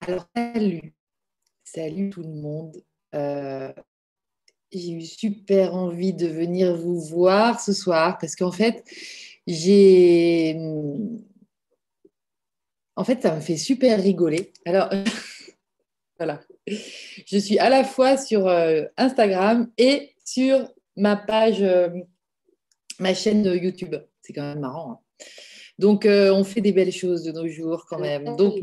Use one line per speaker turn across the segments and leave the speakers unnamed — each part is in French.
Alors, salut. Salut tout le monde. Euh, j'ai eu super envie de venir vous voir ce soir parce qu'en fait, j'ai. En fait, ça me fait super rigoler. Alors, voilà. Je suis à la fois sur euh, Instagram et sur ma page, euh, ma chaîne YouTube. C'est quand même marrant. Hein. Donc, on fait des belles choses de nos jours quand même. Donc,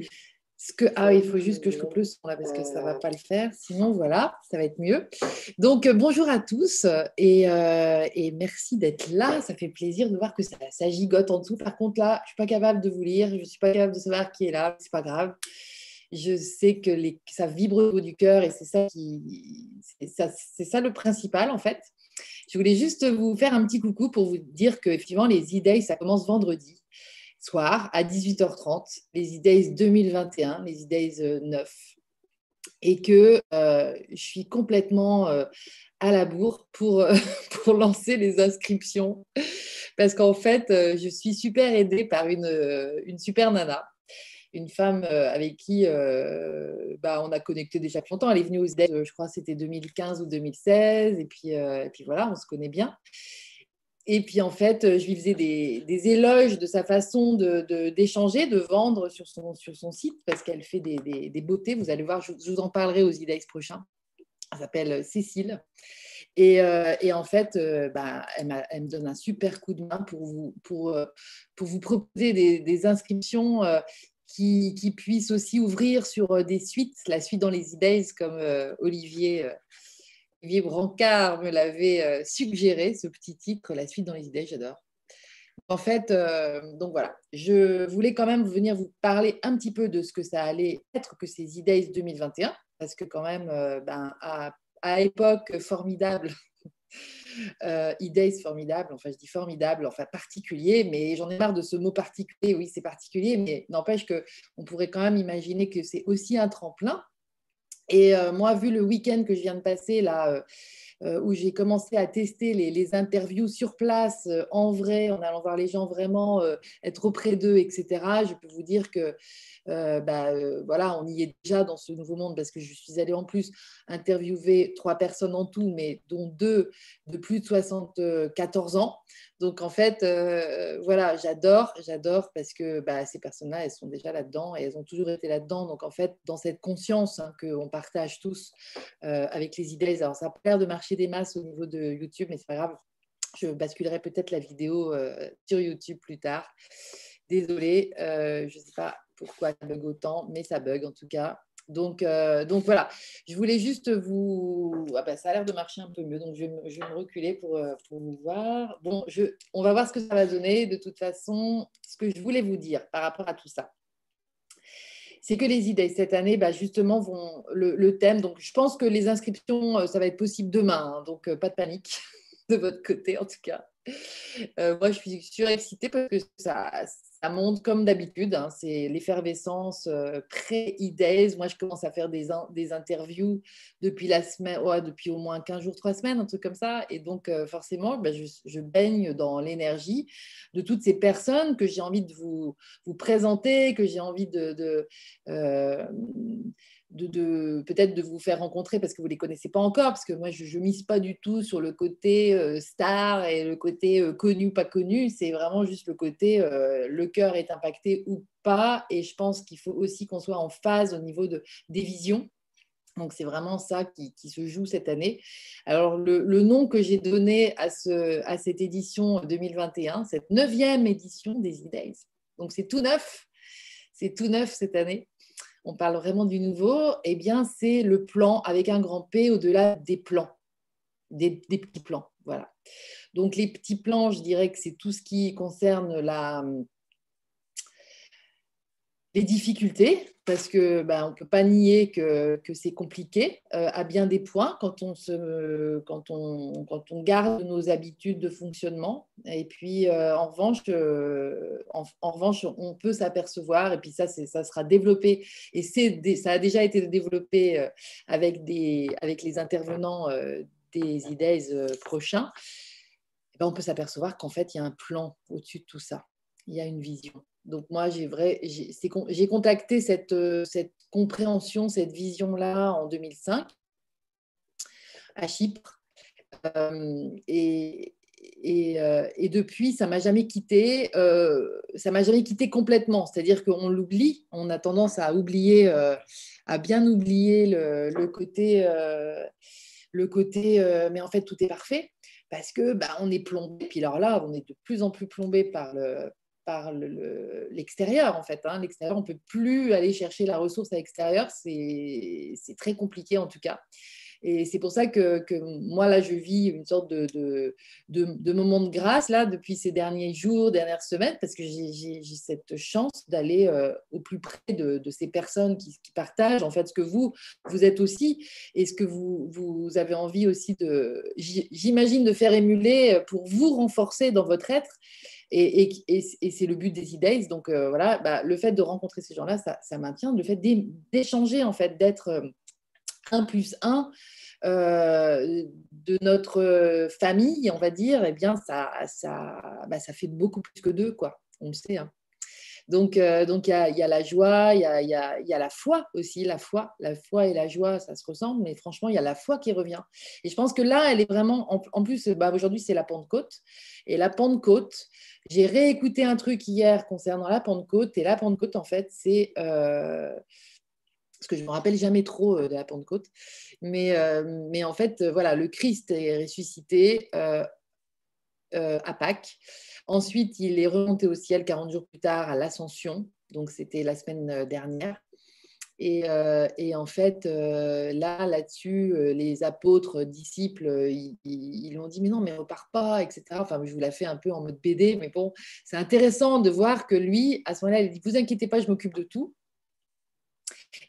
ah, il faut juste que je coupe le son là parce que ça ne va pas le faire. Sinon, voilà, ça va être mieux. Donc, euh, bonjour à tous et, euh, et merci d'être là. Ça fait plaisir de voir que ça, gigote en dessous. Par contre, là, je ne suis pas capable de vous lire. Je ne suis pas capable de savoir qui est là. C'est pas grave. Je sais que, ça vibre au niveau du cœur et c'est ça le principal en fait. Je voulais juste vous faire un petit coucou pour vous dire que effectivement les idées, ça commence vendredi soir à 18h30, les e 2021, les e 9. Et que euh, je suis complètement euh, à la bourre pour, euh, pour lancer les inscriptions. Parce qu'en fait, je suis super aidée par une, une super nana une femme avec qui bah, on a connecté déjà depuis longtemps. Elle est venue aux IDES, je crois c'était 2015 ou 2016, et puis, et puis voilà, on se connaît bien. Et puis en fait, je lui faisais des, éloges de sa façon d'échanger, de, vendre sur son, site, parce qu'elle fait des, beautés. Vous allez voir, je, vous en parlerai aux IDEX prochains. Elle s'appelle Cécile. Et, euh, et, en fait, euh, bah, elle, me donne un super coup de main pour vous, euh, proposer des, inscriptions qui, qui, puissent aussi ouvrir sur des suites, la suite dans les IDEX, comme Olivier Olivier Brancard me l'avait euh, suggéré, ce petit titre, La suite dans les idées, j'adore. En fait, euh, donc voilà, je voulais quand même venir vous parler un petit peu de ce que ça allait être que ces idées 2021, parce que quand même, euh, ben, à, époque formidable, euh, e formidable, enfin je dis formidable, enfin particulier, mais j'en ai marre de ce mot particulier, oui c'est particulier, mais n'empêche qu'on pourrait quand même imaginer que c'est aussi un tremplin et euh, moi, vu le week-end que je viens de passer là, euh, euh, où j'ai commencé à tester les, interviews sur place, en vrai, en allant voir les gens vraiment, être auprès d'eux, etc., je peux vous dire que bah, voilà, on y est déjà dans ce nouveau monde parce que je suis allée en plus interviewer trois personnes en tout, mais dont deux de plus de 74 ans. Donc en fait, euh, voilà, j'adore, j'adore parce que bah, ces personnes-là, elles sont déjà là-dedans et elles ont toujours été là-dedans. Donc en fait, dans cette conscience hein, qu'on partage tous euh, avec les idées, alors ça a de marcher des masses au niveau de YouTube, mais c'est pas grave. Je basculerai peut-être la vidéo euh, sur YouTube plus tard. Désolée, je ne sais pas pourquoi ça bug autant, mais ça bug en tout cas. Donc, euh, donc voilà, je voulais juste vous... Ah ben, ça a l'air de marcher un peu mieux, donc je vais me, reculer pour, euh, pour, vous voir. Bon, je... on va voir ce que ça va donner. De toute façon, ce que je voulais vous dire par rapport à tout ça, c'est que les idées cette année, bah, justement, vont le, thème. Donc, je pense que les inscriptions, euh, ça va être possible demain, hein, donc pas de panique de votre côté en tout cas. Moi, je suis surexcitée parce que ça, ça monte comme d'habitude, hein, c'est l'effervescence euh, pré-IDES. Moi, je commence à faire des, des interviews depuis la semaine, depuis au moins 15 jours, 3 semaines, un truc comme ça. Et donc, euh, forcément, ben, je, baigne dans l'énergie de toutes ces personnes que j'ai envie de vous, vous présenter, que j'ai envie de peut-être de vous faire rencontrer parce que vous ne les connaissez pas encore, parce que moi, je ne mise pas du tout sur le côté euh, star et le côté euh, connu, pas connu. C'est vraiment juste le côté euh, le cœur est impacté ou pas. Et je pense qu'il faut aussi qu'on soit en phase au niveau de, des visions. Donc, c'est vraiment ça qui, se joue cette année. Alors, le, nom que j'ai donné à, ce, à cette édition 2021, cette neuvième édition des e-days. Donc, c'est tout neuf. C'est tout neuf cette année on parle vraiment du nouveau, eh bien, c'est le plan avec un grand P au-delà des plans, des, petits plans. Voilà. Donc, les petits plans, je dirais que c'est tout ce qui concerne la, les difficultés, parce que ben, on ne peut pas nier que, c'est compliqué euh, à bien des points quand on, garde nos habitudes de fonctionnement. Et puis, euh, en, revanche, euh, en, revanche, on peut s'apercevoir, et puis ça, sera développé, et ça a déjà été développé avec, les intervenants des idées prochains, eh ben, on peut s'apercevoir qu'en fait, il y a un plan au-dessus de tout ça. Il y a une vision. Donc moi, j'ai, contacté cette, euh, cette compréhension, cette vision-là en 2005 à Chypre. Euh, et, euh, et, depuis, ça m'a jamais quitté. ça m'a jamais quitté complètement. C'est-à-dire qu'on l'oublie. On a tendance à oublier, à bien oublier le, côté, le côté. mais en fait, tout est parfait parce que bah, on est plombé. Puis alors là, on est de plus en plus plombé par le, l'extérieur, en fait. Hein. L'extérieur, on ne peut plus aller chercher la ressource à l'extérieur. C'est très compliqué, en tout cas. Et c'est pour ça que, moi, là, je vis une sorte de, de, de, moment de grâce, là, depuis ces derniers jours, dernières semaines, parce que j'ai cette chance d'aller euh, au plus près de, ces personnes qui, partagent, en fait, ce que vous, vous êtes aussi, et ce que vous, vous avez envie aussi de, j'imagine, de faire émuler pour vous renforcer dans votre être. Et, c'est le but des e Donc euh, voilà, bah, le fait de rencontrer ces gens-là, ça, maintient. Le fait d'échanger, en fait, d'être euh, un plus un euh, de notre famille, on va dire, eh bien, ça, ça, bah, ça fait beaucoup plus que deux, quoi. On le sait. Hein. Donc, donc il y, a, la joie, il y a, y, a, y a, la foi aussi, la foi, la foi et la joie, ça se ressemble, mais franchement, il y a la foi qui revient. Et je pense que là, elle est vraiment, en, en plus, bah, aujourd'hui, c'est la Pentecôte, et la Pentecôte, j'ai réécouté un truc hier concernant la Pentecôte. Et la Pentecôte, en fait, c'est. Euh, parce que je ne me rappelle jamais trop euh, de la Pentecôte. Mais, euh, mais en fait, voilà, le Christ est ressuscité à Pâques. Ensuite, il est remonté au ciel 40 jours plus tard à l'Ascension. Donc, c'était la semaine dernière. Euh, et, en fait, euh, là, là-dessus, euh, les apôtres, disciples, ils, ils, ont dit, mais non, mais on repart pas, etc. Enfin, je vous l'ai fait un peu en mode BD, mais bon, c'est intéressant de voir que lui, à ce moment-là, il dit, vous inquiétez pas, je m'occupe de tout.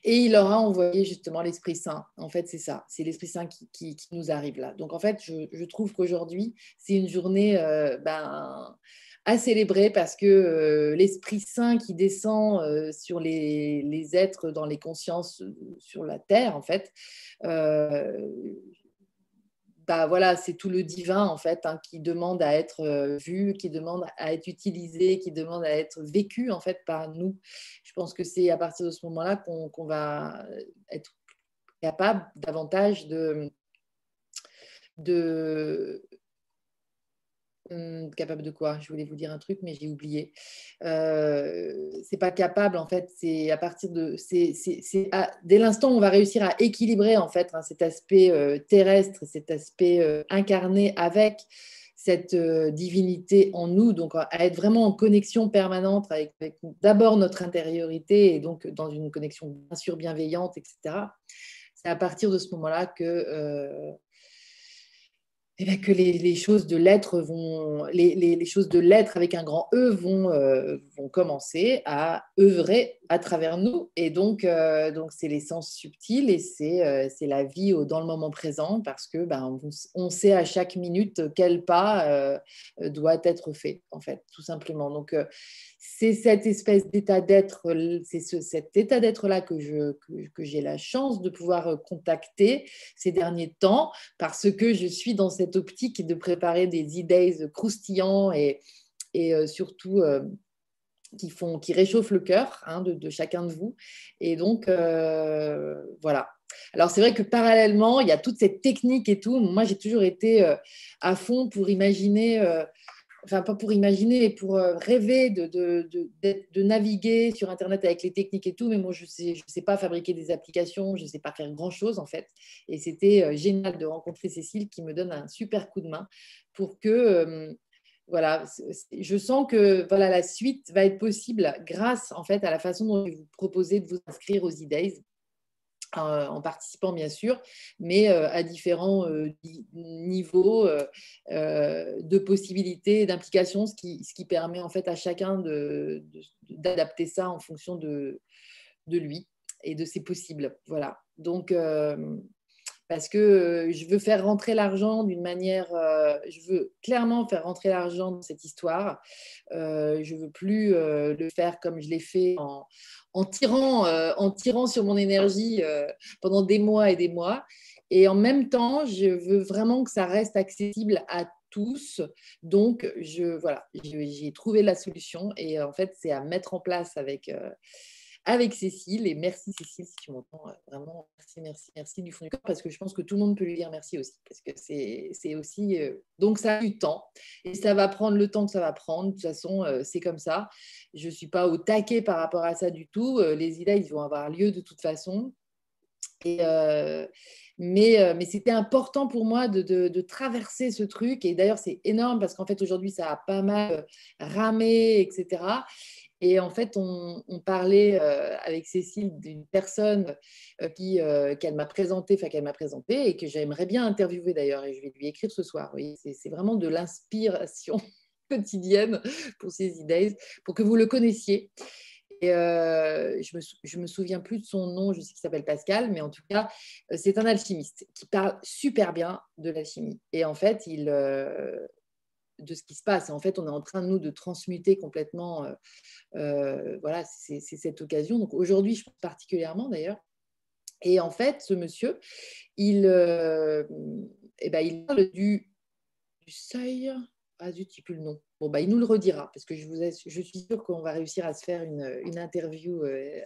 Et il leur a envoyé justement l'Esprit Saint. En fait, c'est ça, c'est l'Esprit Saint qui, nous arrive là. Donc, en fait, je, trouve qu'aujourd'hui, c'est une journée, ben, à célébrer parce que euh, l'Esprit Saint qui descend euh, sur les, les, êtres dans les consciences euh, sur la terre, en fait, bah voilà, c'est tout le divin en fait hein, qui demande à être vu, qui demande à être utilisé, qui demande à être vécu en fait par nous. Je pense que c'est à partir de ce moment-là qu'on va être capable davantage de Capable de quoi? Je voulais vous dire un truc, mais j'ai oublié. Euh, c'est pas capable, en fait. C'est à partir de. C'est, dès l'instant où on va réussir à équilibrer, en fait, hein, cet aspect euh, terrestre, cet aspect euh, incarné avec cette euh, divinité en nous, donc à être vraiment en connexion permanente avec, d'abord notre intériorité et donc dans une connexion bien sûr bienveillante, etc. C'est à partir de ce moment-là que eh ben, que les, choses de l'être vont, les, choses de l'être avec un grand E vont, euh, commencer à œuvrer à travers nous. Et donc, euh, donc c'est l'essence subtile et c'est, euh, c'est la vie dans le moment présent parce que ben, on, sait à chaque minute quel pas doit être fait, en fait, tout simplement. Donc, c'est cette espèce d'état d'être, c'est cet état d'être-là que, je, que, j'ai la chance de pouvoir euh, contacter ces derniers temps parce que je suis dans cette optique de préparer des idées croustillants et, et euh, surtout euh, qui, font, qui réchauffent le cœur hein, de, chacun de vous. Et donc, voilà. Alors c'est vrai que parallèlement, il y a toute cette technique et tout. Moi, j'ai toujours été à fond pour imaginer enfin pas pour imaginer, pour euh, rêver de, naviguer sur Internet avec les techniques et tout, mais moi je ne sais, je sais pas fabriquer des applications, je ne sais pas faire grand-chose en fait. Et c'était euh, génial de rencontrer Cécile qui me donne un super coup de main pour que... Euh, voilà, je sens que voilà, la suite va être possible grâce en fait à la façon dont vous proposez de vous inscrire aux en participant bien sûr, mais à différents niveaux de possibilités, d'implication, ce qui, ce qui permet en fait à chacun d'adapter ça en fonction de, de lui et de ses possibles. Voilà. Donc, parce que je veux faire rentrer l'argent d'une manière, je veux clairement faire rentrer l'argent dans cette histoire. je veux plus le faire comme je l'ai fait en, en tirant, euh, en tirant sur mon énergie euh, pendant des mois et des mois. Et en même temps, je veux vraiment que ça reste accessible à tous. Donc, je, voilà, j'ai trouvé la solution. Et en fait, c'est à mettre en place avec, euh, avec Cécile. Et merci Cécile si tu m'entends. Euh, vraiment, merci, merci, merci du fond du cœur parce que je pense que tout le monde peut lui dire merci aussi. Parce que c'est aussi. Euh, donc, ça a du temps et ça va prendre le temps que ça va prendre. De toute façon, euh, c'est comme ça. Je ne suis pas au taquet par rapport à ça du tout. Les idées, ils vont avoir lieu de toute façon. Mais, mais c'était important pour moi de, de, de, traverser ce truc. Et d'ailleurs, c'est énorme parce qu'en fait, aujourd'hui, ça a pas mal ramé, etc. Et en fait, on, parlait euh, avec Cécile d'une personne euh, qui, euh, qu'elle m'a présentée, enfin qu'elle m'a présentée et que j'aimerais bien interviewer d'ailleurs, et je vais lui écrire ce soir. C'est, vraiment de l'inspiration quotidienne pour ces idées, pour que vous le connaissiez. Et je, me, me souviens plus de son nom, je sais qu'il s'appelle Pascal, mais en tout cas, c'est un alchimiste qui parle super bien de l'alchimie. Et en fait, il, de ce qui se passe. En fait, on est en train, nous, de transmuter complètement. Euh, euh, voilà, c'est cette occasion. Donc aujourd'hui, je particulièrement d'ailleurs. Et en fait, ce monsieur, il, euh, eh ben, il parle du, du seuil. Ah zut, il plus le nom. Bon, bah, il nous le redira, parce que je, vous je suis sûre qu'on va réussir à se faire une, une interview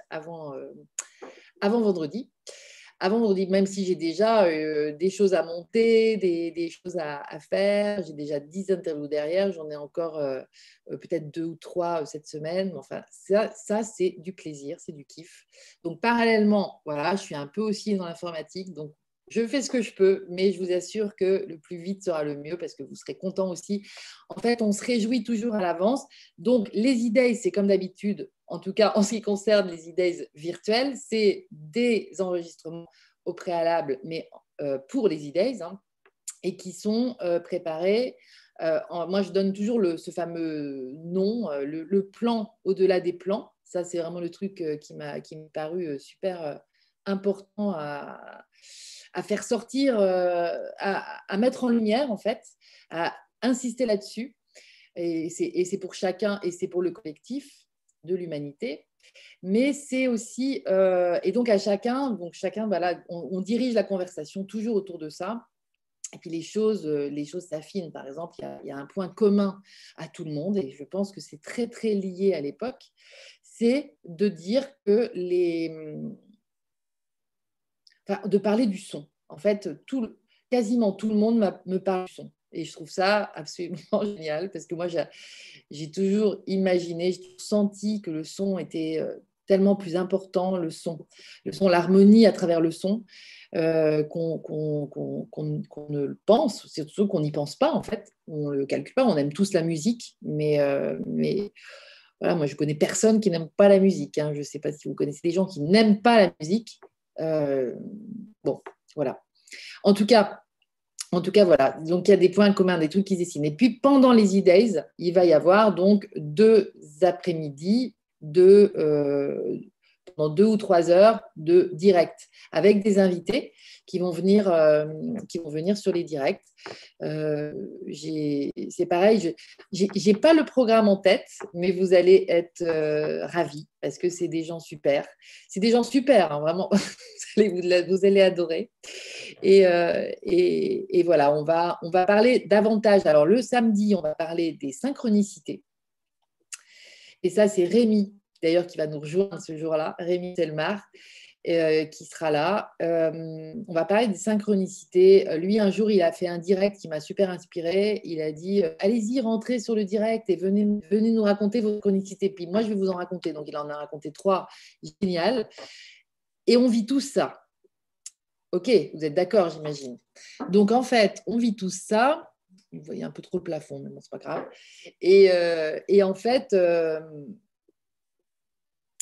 avant, avant vendredi avant vendredi, même si j'ai déjà euh, des choses à monter, des, choses à, faire, j'ai déjà 10 interviews derrière, j'en ai encore euh, euh, peut-être deux ou trois cette semaine. Enfin, ça, ça c'est du plaisir, c'est du kiff. Donc, parallèlement, voilà, je suis un peu aussi dans l'informatique, donc je fais ce que je peux, mais je vous assure que le plus vite sera le mieux parce que vous serez content aussi. En fait, on se réjouit toujours à l'avance. Donc, les idées, c'est comme d'habitude, en tout cas en ce qui concerne les idées virtuelles, c'est des enregistrements au préalable, mais euh, pour les idées, hein, et qui sont euh, préparés. Euh, moi, je donne toujours ce fameux nom, le, plan au-delà des plans. Ça, c'est vraiment le truc qui m'a paru super important à, faire sortir, à, mettre en lumière, en fait, à insister là-dessus. Et c'est pour chacun et c'est pour le collectif de l'humanité. Mais c'est aussi, euh, et donc à chacun, donc chacun, voilà, on, dirige la conversation toujours autour de ça. Et puis les choses, euh, les choses s'affinent. Par exemple, il y, a, un point commun à tout le monde, et je pense que c'est très très lié à l'époque, c'est de dire que les, enfin, de parler du son. En fait, tout, quasiment tout le monde me parle du son. Et je trouve ça absolument génial parce que moi, j'ai toujours imaginé, j'ai senti que le son était euh, tellement plus important, le son, le son, l'harmonie à travers le son, euh, qu'on ne le pense, surtout qu'on n'y pense pas en fait, on ne le calcule pas, on aime tous la musique, mais, euh, mais voilà, moi je connais personne qui n'aime pas la musique, hein. je ne sais pas si vous connaissez des gens qui n'aiment pas la musique, bon, voilà. En tout cas, en tout cas, voilà. Donc, il y a des points communs, des trucs qui se dessinent. Et puis, pendant les e-days, il va y avoir donc deux après-midi de, euh, pendant deux ou trois heures de direct avec des invités qui vont venir, euh, sur les directs. Euh, c'est pareil, je n'ai pas le programme en tête, mais vous allez être ravis parce que c'est des gens super. C'est des gens super, hein, vraiment. vous, allez, adorer. Et, voilà, on va parler davantage. Alors, le samedi, on va parler des synchronicités. Et ça, c'est Rémi d'ailleurs qui va nous rejoindre ce jour-là, Rémi Selmar, euh, qui sera là. Euh, on va parler des synchronicités. Euh, lui, un jour, il a fait un direct qui m'a super inspiré. Il a dit Allez-y, rentrez sur le direct et venez, venez nous raconter vos synchronicités. Puis moi, je vais vous en raconter. Donc, il en a raconté trois. Génial. Et on vit tout ça. Ok, vous êtes d'accord, j'imagine. Donc, en fait, on vit tout ça. Vous voyez un peu trop le plafond, mais bon, c'est pas grave. Et, et en fait,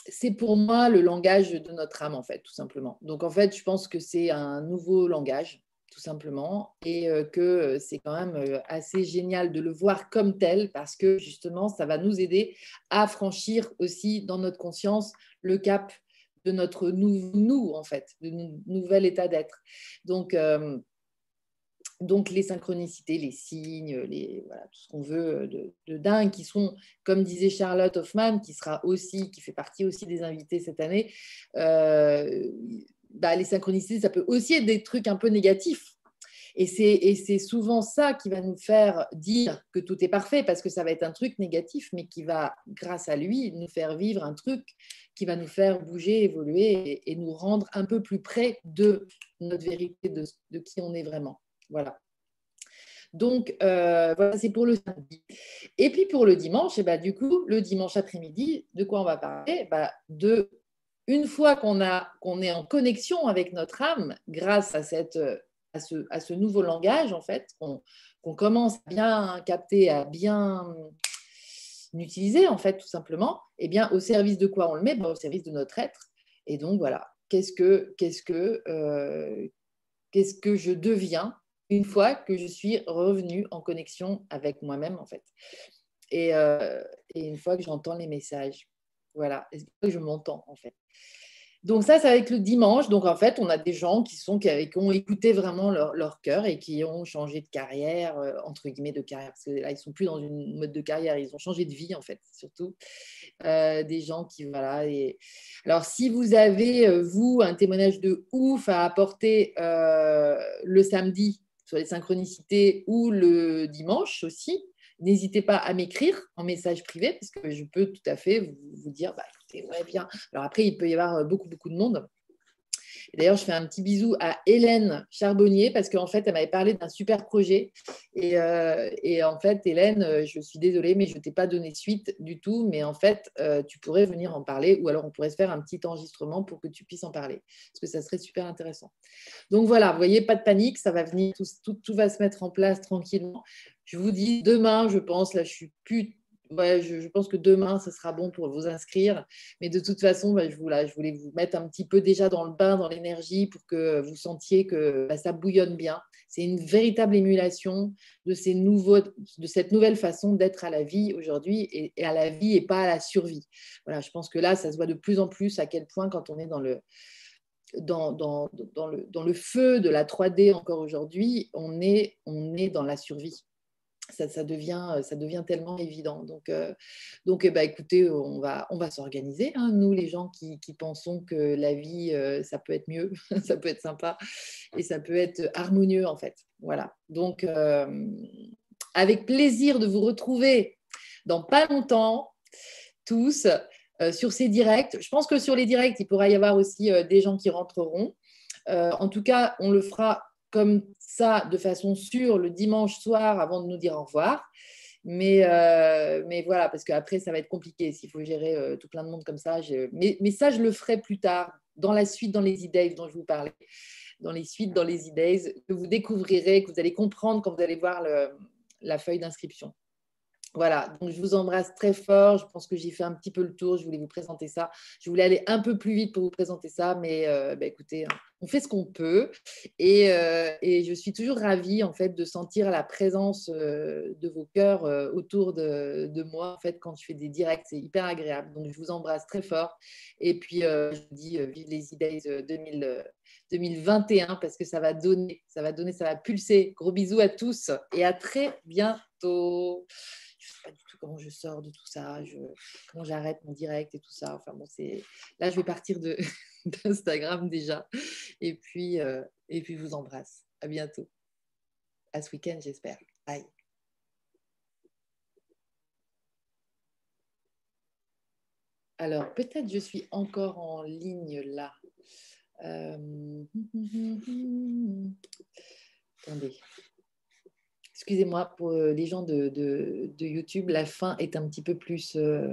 c'est pour moi le langage de notre âme, en fait, tout simplement. Donc, en fait, je pense que c'est un nouveau langage, tout simplement, et euh, que euh, c'est quand même euh, assez génial de le voir comme tel, parce que justement, ça va nous aider à franchir aussi dans notre conscience le cap de notre nous, en fait, de notre nouvel état d'être. Donc, donc les synchronicités, les signes, les, voilà, tout ce qu'on veut de, dingue, qui sont, comme disait Charlotte Hoffman, qui sera aussi, qui fait partie aussi des invités cette année, euh, bah, les synchronicités, ça peut aussi être des trucs un peu négatifs. Et c'est souvent ça qui va nous faire dire que tout est parfait, parce que ça va être un truc négatif, mais qui va, grâce à lui, nous faire vivre un truc qui va nous faire bouger, évoluer et, nous rendre un peu plus près de notre vérité, de qui on est vraiment. Voilà. Donc, euh, voilà, c'est pour le samedi. Et puis pour le dimanche, et eh ben, du coup, le dimanche après-midi, de quoi on va parler? Bah, De une fois qu'on qu'on est en connexion avec notre âme, grâce à, cette, à, ce, à ce nouveau langage, en fait, qu'on commence à bien capter, à bien utiliser, en fait, tout simplement, et eh bien, au service de quoi on le met? Bah, Au service de notre être. Et donc, voilà, qu'est-ce que, que, euh, qu'est-ce que je deviens? Une fois que je suis revenue en connexion avec moi-même, en fait. Euh, et, une fois que j'entends les messages. Voilà, que je m'entends, en fait. Donc ça, c'est avec le dimanche. Donc en fait, on a des gens qui, sont, qui, ont écouté vraiment leur, cœur et qui ont changé de carrière, euh, entre guillemets de carrière, parce que là, ils sont plus dans une mode de carrière, ils ont changé de vie en fait, surtout. Euh, des gens qui, voilà. Alors si vous avez, vous, un témoignage de ouf à apporter le samedi, les synchronicités ou le dimanche aussi, n'hésitez pas à m'écrire en message privé parce que je peux tout à fait vous, dire, bah, écoutez, ouais, bien. Alors après, il peut y avoir beaucoup, beaucoup de monde. D'ailleurs, je fais un petit bisou à Hélène Charbonnier parce qu'en fait, elle m'avait parlé d'un super projet. Et, euh, en fait, Hélène, euh, je suis désolée, mais je ne t'ai pas donné suite du tout. Mais en fait, euh, tu pourrais venir en parler ou alors on pourrait se faire un petit enregistrement pour que tu puisses en parler parce que ça serait super intéressant. Donc voilà, vous voyez, pas de panique, ça va venir, tout, va se mettre en place tranquillement. Je vous dis demain, je pense, là, je suis plus je, pense que demain, ce sera bon pour vous inscrire. Mais de toute façon, bah, je, voulais vous mettre un petit peu déjà dans le bain, dans l'énergie, pour que vous sentiez que bah, ça bouillonne bien. C'est une véritable émulation de, ces nouveaux, de cette nouvelle façon d'être à la vie aujourd'hui et, à la vie et pas à la survie. Voilà, je pense que là, ça se voit de plus en plus à quel point quand on est dans le, dans, le, dans le feu de la 3D encore aujourd'hui, on est, on est dans la survie ça, devient, ça devient tellement évident. Donc, euh, donc eh ben, écoutez, on va, on va s'organiser, hein, nous les gens qui, pensons que la vie, euh, ça peut être mieux, ça peut être sympa et ça peut être harmonieux en fait. Voilà. Donc, euh, avec plaisir de vous retrouver dans pas longtemps, tous, sur ces directs. Je pense que sur les directs, il pourra y avoir aussi des gens qui rentreront. en tout cas, on le fera comme ça de façon sûre le dimanche soir avant de nous dire au revoir. Mais, euh, voilà, parce qu'après, ça va être compliqué s'il faut gérer euh, tout plein de monde comme ça. Mais, ça, je le ferai plus tard, dans la suite, dans les idées dont je vous parlais, dans les suites, dans les idées que vous découvrirez, que vous allez comprendre quand vous allez voir la feuille d'inscription. Voilà, donc je vous embrasse très fort. Je pense que j'ai fait un petit peu le tour. Je voulais vous présenter ça. Je voulais aller un peu plus vite pour vous présenter ça, mais euh, bah, écoutez, hein, on fait ce qu'on peut. Euh, et, je suis toujours ravie en fait de sentir la présence euh, de vos cœurs autour de, moi en fait quand je fais des directs. C'est hyper agréable. Donc je vous embrasse très fort. Et puis je vous dis vive les idées 2021 parce que ça va donner, ça va donner, ça va pulser. Gros bisous à tous et à très bientôt je sais pas du tout comment je sors de tout ça, je, comment j'arrête mon direct et tout ça. Enfin bon, c'est là je vais partir de d'Instagram déjà. Et puis euh, et puis je vous embrasse. À bientôt. À ce week-end, j'espère. Bye. Alors, peut-être je suis encore en ligne là. Euh... Attendez. Excusez-moi, pour euh, les gens de, YouTube, la fin est un petit peu plus... Euh,